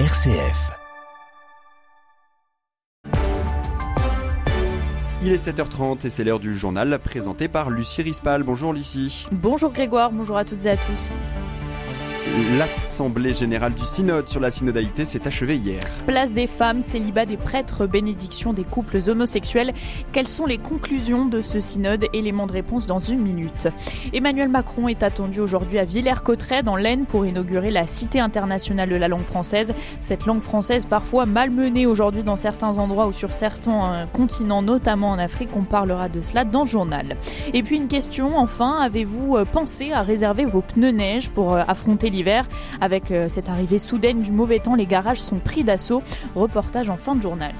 RCF. Il est 7h30 et c'est l'heure du journal présenté par Lucie Rispal. Bonjour Lucie. Bonjour Grégoire, bonjour à toutes et à tous. L'Assemblée générale du synode sur la synodalité s'est achevée hier. Place des femmes, célibat des prêtres, bénédiction des couples homosexuels. Quelles sont les conclusions de ce synode? Élément de réponse dans une minute. Emmanuel Macron est attendu aujourd'hui à Villers-Cotterêts dans l'Aisne pour inaugurer la Cité internationale de la langue française. Cette langue française parfois malmenée aujourd'hui dans certains endroits ou sur certains euh, continents, notamment en Afrique. On parlera de cela dans le journal. Et puis une question enfin, avez-vous euh, pensé à réserver vos pneus neige pour euh, affronter l'hiver? Avec euh, cette arrivée soudaine du mauvais temps, les garages sont pris d'assaut. Reportage en fin de journal.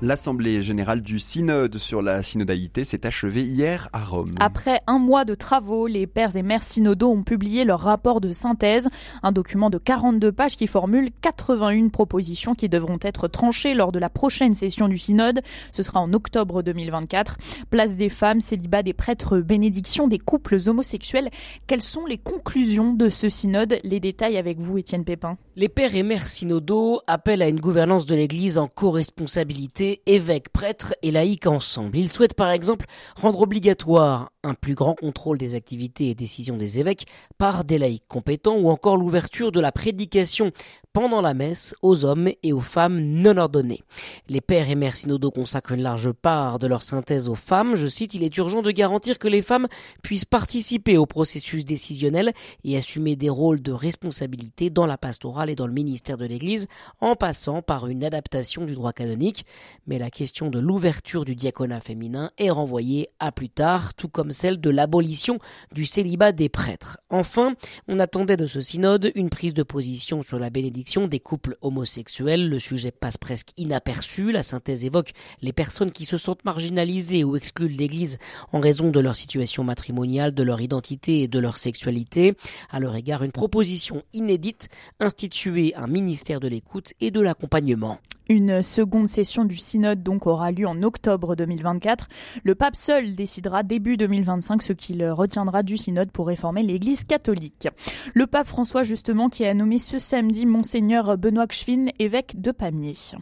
L'Assemblée générale du synode sur la synodalité s'est achevée hier à Rome. Après un mois de travaux, les pères et mères synodaux ont publié leur rapport de synthèse, un document de 42 pages qui formule 81 propositions qui devront être tranchées lors de la prochaine session du synode. Ce sera en octobre 2024. Place des femmes, célibat des prêtres, bénédiction des couples homosexuels. Quelles sont les conclusions de ce synode? Les détails avec vous, Étienne Pépin. Les pères et mères synodaux appellent à une gouvernance de l'Église en co-responsabilité évêques, prêtres et laïcs ensemble. Ils souhaitent par exemple rendre obligatoire un plus grand contrôle des activités et décisions des évêques par des laïcs compétents ou encore l'ouverture de la prédication pendant la messe aux hommes et aux femmes non ordonnées. Les pères et mères synodaux consacrent une large part de leur synthèse aux femmes. Je cite, il est urgent de garantir que les femmes puissent participer au processus décisionnel et assumer des rôles de responsabilité dans la pastorale et dans le ministère de l'Église en passant par une adaptation du droit canonique. Mais la question de l'ouverture du diaconat féminin est renvoyée à plus tard, tout comme celle de l'abolition du célibat des prêtres. Enfin, on attendait de ce synode une prise de position sur la bénédiction des couples homosexuels. Le sujet passe presque inaperçu. La synthèse évoque les personnes qui se sentent marginalisées ou exclues de l'Église en raison de leur situation matrimoniale, de leur identité et de leur sexualité. À leur égard, une proposition inédite, instituer un ministère de l'écoute et de l'accompagnement. Une seconde session du synode donc aura lieu en octobre 2024. Le pape seul décidera début 2025 ce qu'il retiendra du synode pour réformer l'Église catholique. Le pape François justement qui a nommé ce samedi monseigneur Benoît Kschwin évêque de Pamiers.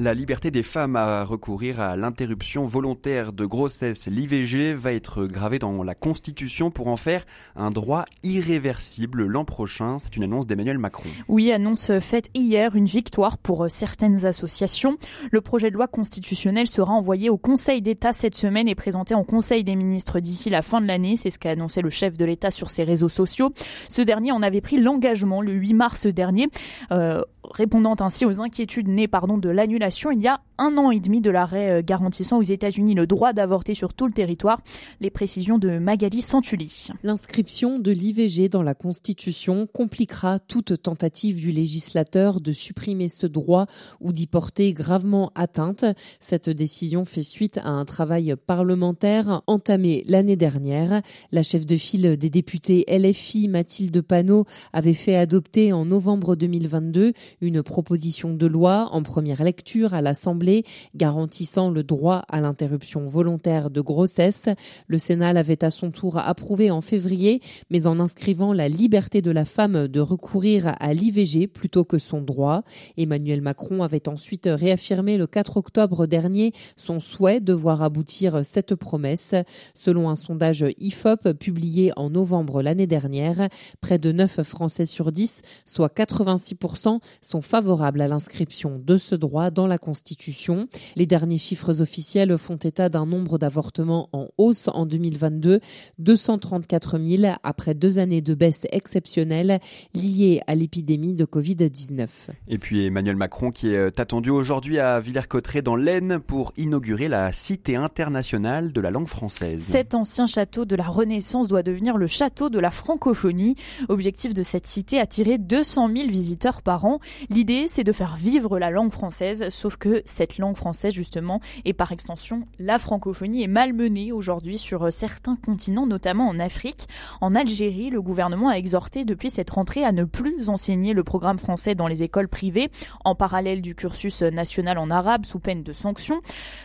La liberté des femmes à recourir à l'interruption volontaire de grossesse, l'IVG, va être gravée dans la Constitution pour en faire un droit irréversible l'an prochain. C'est une annonce d'Emmanuel Macron. Oui, annonce faite hier, une victoire pour certaines associations. Le projet de loi constitutionnel sera envoyé au Conseil d'État cette semaine et présenté en Conseil des ministres d'ici la fin de l'année. C'est ce qu'a annoncé le chef de l'État sur ses réseaux sociaux. Ce dernier en avait pris l'engagement le 8 mars dernier, euh, répondant ainsi aux inquiétudes nées pardon, de l'annulation il y a un an et demi de l'arrêt euh, garantissant aux États-Unis le droit d'avorter sur tout le territoire. Les précisions de Magali Santulli. L'inscription de l'IVG dans la Constitution compliquera toute tentative du législateur de supprimer ce droit ou d'y porter gravement atteinte. Cette décision fait suite à un travail parlementaire entamé l'année dernière. La chef de file des députés LFI, Mathilde Panot, avait fait adopter en novembre 2022 une proposition de loi en première lecture à l'Assemblée garantissant le droit à l'interruption volontaire de grossesse. Le Sénat l'avait à son tour approuvé en février, mais en inscrivant la liberté de la femme de recourir à l'IVG plutôt que son droit. Emmanuel Macron avait ensuite réaffirmé le 4 octobre dernier son souhait de voir aboutir cette promesse. Selon un sondage IFOP publié en novembre l'année dernière, près de 9 Français sur 10, soit 86%, sont favorables à l'inscription de ce droit dans la Constitution. Les derniers chiffres officiels font état d'un nombre d'avortements en hausse en 2022, 234 000 après deux années de baisse exceptionnelle liées à l'épidémie de Covid-19. Et puis Emmanuel Macron qui est attendu aujourd'hui à Villers-Cotterêts dans l'Aisne pour inaugurer la Cité internationale de la langue française. Cet ancien château de la Renaissance doit devenir le château de la francophonie. Objectif de cette cité attirer 200 000 visiteurs par an. L'idée c'est de faire vivre la langue française sauf que cette langue française justement et par extension la francophonie est malmenée aujourd'hui sur certains continents, notamment en Afrique. En Algérie, le gouvernement a exhorté depuis cette rentrée à ne plus enseigner le programme français dans les écoles privées, en parallèle du cursus national en arabe sous peine de sanctions.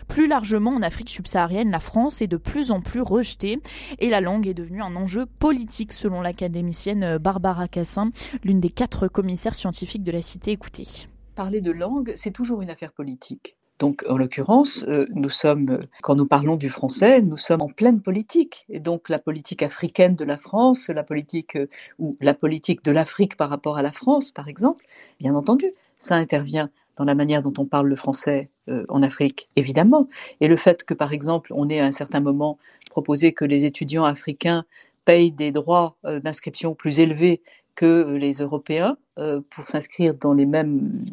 Plus largement, en Afrique subsaharienne, la France est de plus en plus rejetée et la langue est devenue un enjeu politique selon l'académicienne Barbara Cassin, l'une des quatre commissaires scientifiques de la cité écoutée. Parler de langue, c'est toujours une affaire politique. Donc, en l'occurrence, euh, nous sommes, quand nous parlons du français, nous sommes en pleine politique. Et donc, la politique africaine de la France, la politique euh, ou la politique de l'Afrique par rapport à la France, par exemple, bien entendu, ça intervient dans la manière dont on parle le français euh, en Afrique, évidemment. Et le fait que, par exemple, on ait à un certain moment proposé que les étudiants africains payent des droits d'inscription plus élevés que les Européens pour s'inscrire dans les mêmes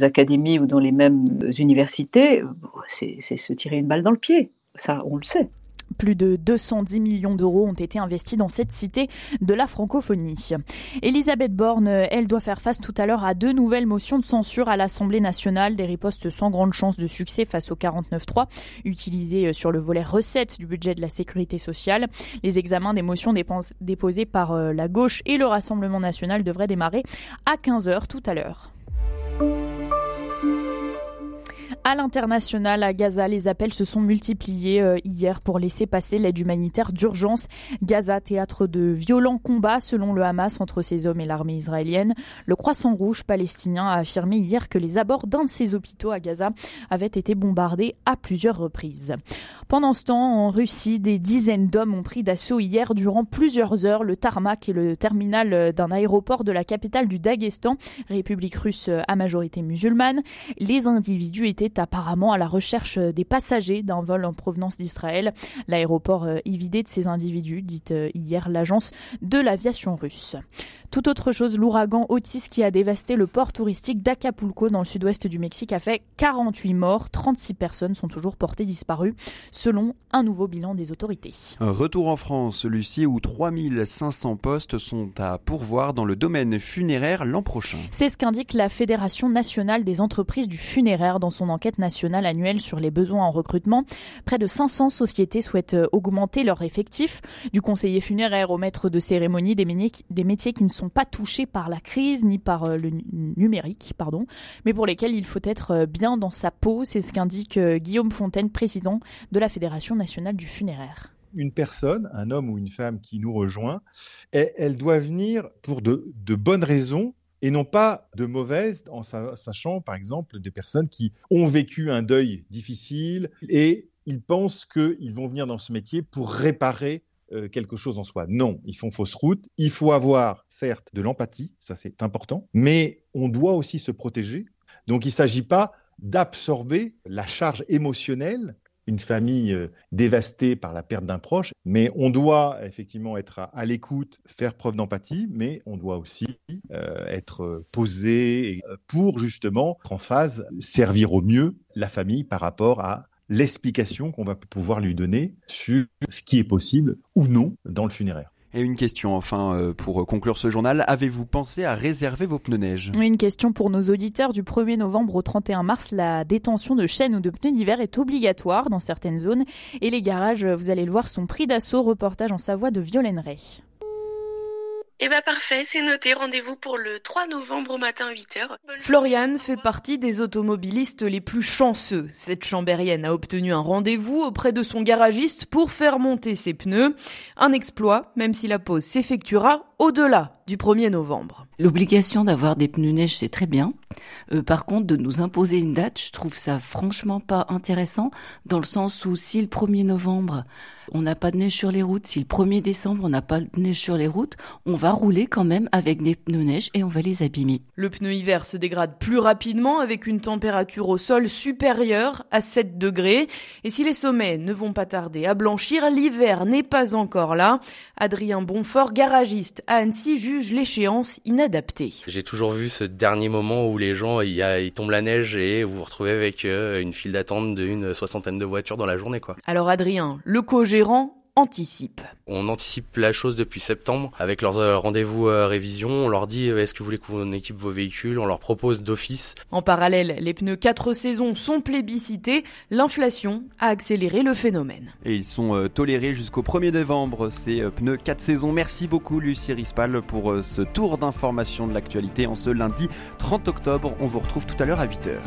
académies ou dans les mêmes universités, c'est se tirer une balle dans le pied. Ça, on le sait. Plus de 210 millions d'euros ont été investis dans cette cité de la francophonie. Elisabeth Borne, elle doit faire face tout à l'heure à deux nouvelles motions de censure à l'Assemblée nationale, des ripostes sans grande chance de succès face au 49.3 utilisé sur le volet recettes du budget de la sécurité sociale. Les examens des motions déposées par euh, la gauche et le Rassemblement national devraient démarrer à 15h tout à l'heure. À l'international, à Gaza, les appels se sont multipliés euh, hier pour laisser passer l'aide humanitaire d'urgence. Gaza, théâtre de violents combats selon le Hamas entre ses hommes et l'armée israélienne. Le Croissant Rouge palestinien a affirmé hier que les abords d'un de ses hôpitaux à Gaza avaient été bombardés à plusieurs reprises. Pendant ce temps, en Russie, des dizaines d'hommes ont pris d'assaut hier durant plusieurs heures le tarmac et le terminal d'un aéroport de la capitale du Daghestan, République russe à majorité musulmane. Les individus étaient apparemment à la recherche des passagers d'un vol en provenance d'Israël. L'aéroport est vidé de ces individus, dit euh, hier l'agence de l'aviation russe. Tout autre chose, l'ouragan Otis qui a dévasté le port touristique d'Acapulco dans le sud-ouest du Mexique a fait 48 morts, 36 personnes sont toujours portées disparues selon un nouveau bilan des autorités. Retour en France, Lucie, où 3500 postes sont à pourvoir dans le domaine funéraire l'an prochain. C'est ce qu'indique la Fédération nationale des entreprises du funéraire dans son enquête nationale annuelle sur les besoins en recrutement. Près de 500 sociétés souhaitent augmenter leur effectif, du conseiller funéraire au maître de cérémonie, des métiers qui ne sont pas touchés par la crise ni par euh, le numérique, pardon, mais pour lesquels il faut être euh, bien dans sa peau. C'est ce qu'indique euh, Guillaume Fontaine, président de la Fédération nationale du funéraire une personne, un homme ou une femme qui nous rejoint, elle doit venir pour de, bonnes raisons et non pas de mauvaises, en sachant par exemple des personnes qui ont vécu un deuil difficile et ils pensent qu'ils vont venir dans ce métier pour réparer euh, quelque chose en soi. Non, ils font fausse route. Il faut avoir, certes, de l'empathie, ça c'est important, mais on doit aussi se protéger. Donc il ne s'agit pas d'absorber la charge émotionnelle une famille euh, dévastée par la perte d'un proche, mais on doit effectivement être à, l'écoute, faire preuve d'empathie, mais on doit aussi euh, être posé pour justement en phase, servir au mieux la famille par rapport à l'explication qu'on va pouvoir lui donner sur ce qui est possible ou non dans le funéraire. Et une question enfin euh, pour conclure ce journal, avez-vous pensé à réserver vos pneus neige? Une question pour nos auditeurs. Du 1er novembre au 31 mars, la détention de chaînes ou de pneus d'hiver est obligatoire dans certaines zones et les garages, vous allez le voir, sont pris d'assaut. Reportage en Savoie de Violaine Ray. Eh bien parfait, c'est noté. Rendez-vous pour le 3 novembre au matin 8h. Floriane fait partie des automobilistes les plus chanceux. Cette chambérienne a obtenu un rendez-vous auprès de son garagiste pour faire monter ses pneus. Un exploit, même si la pause s'effectuera au-delà du 1er novembre. L'obligation d'avoir des pneus neige, c'est très bien. Euh, par contre, de nous imposer une date, je trouve ça franchement pas intéressant, dans le sens où si le 1er novembre, on n'a pas de neige sur les routes, si le 1er décembre, on n'a pas de neige sur les routes, on va rouler quand même avec des pneus neige et on va les abîmer. Le pneu hiver se dégrade plus rapidement avec une température au sol supérieure à 7 degrés. Et si les sommets ne vont pas tarder à blanchir, l'hiver n'est pas encore là. Adrien Bonfort, garagiste à Annecy, juge l'échéance inadaptée. J'ai toujours vu ce dernier moment où les gens, il, y tombe la neige et vous vous retrouvez avec euh, une file d'attente d'une soixantaine de voitures dans la journée. quoi. Alors Adrien, le co-gérant, anticipent. On anticipe la chose depuis septembre avec leurs euh, rendez-vous euh, révision. On leur dit est-ce que vous voulez qu'on équipe vos véhicules? On leur propose d'office. En parallèle, les pneus 4 saisons sont plébiscités. L'inflation a accéléré le phénomène. Et ils sont tolérés jusqu'au 1er novembre, ces pneus 4 saisons. Merci beaucoup Lucie Rispal pour ce tour d'information de l'actualité en ce lundi 30 octobre. On vous retrouve tout à l'heure à 8h.